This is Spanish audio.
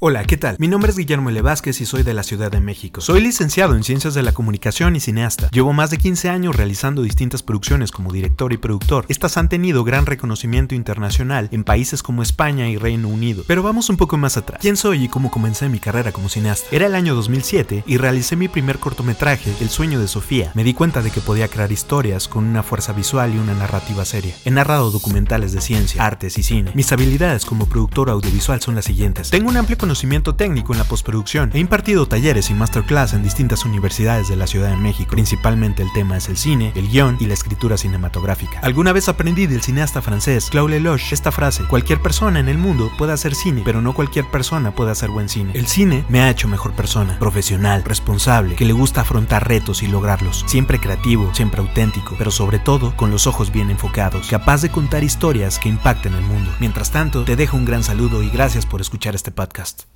Hola, ¿qué tal? Mi nombre es Guillermo L. Vázquez y soy de la Ciudad de México. Soy licenciado en Ciencias de la Comunicación y cineasta. Llevo más de 15 años realizando distintas producciones como director y productor. Estas han tenido gran reconocimiento internacional en países como España y Reino Unido. Pero vamos un poco más atrás. ¿Quién soy y cómo comencé mi carrera como cineasta? Era el año 2007 y realicé mi primer cortometraje, El sueño de Sofía. Me di cuenta de que podía crear historias con una fuerza visual y una narrativa seria. He narrado documentales de ciencia, artes y cine. Mis habilidades como productor audiovisual son las siguientes. Tengo un amplio conocimiento técnico en la postproducción. He impartido talleres y masterclass en distintas universidades de la Ciudad de México. Principalmente el tema es el cine, el guion y la escritura cinematográfica. Alguna vez aprendí del cineasta francés Claude Lelouch esta frase: Cualquier persona en el mundo puede hacer cine, pero no cualquier persona puede hacer buen cine. El cine me ha hecho mejor persona, profesional, responsable, que le gusta afrontar retos y lograrlos. Siempre creativo, siempre auténtico, pero sobre todo con los ojos bien enfocados, capaz de contar historias que impacten el mundo. Mientras tanto, te dejo un gran saludo y gracias por escuchar este podcast.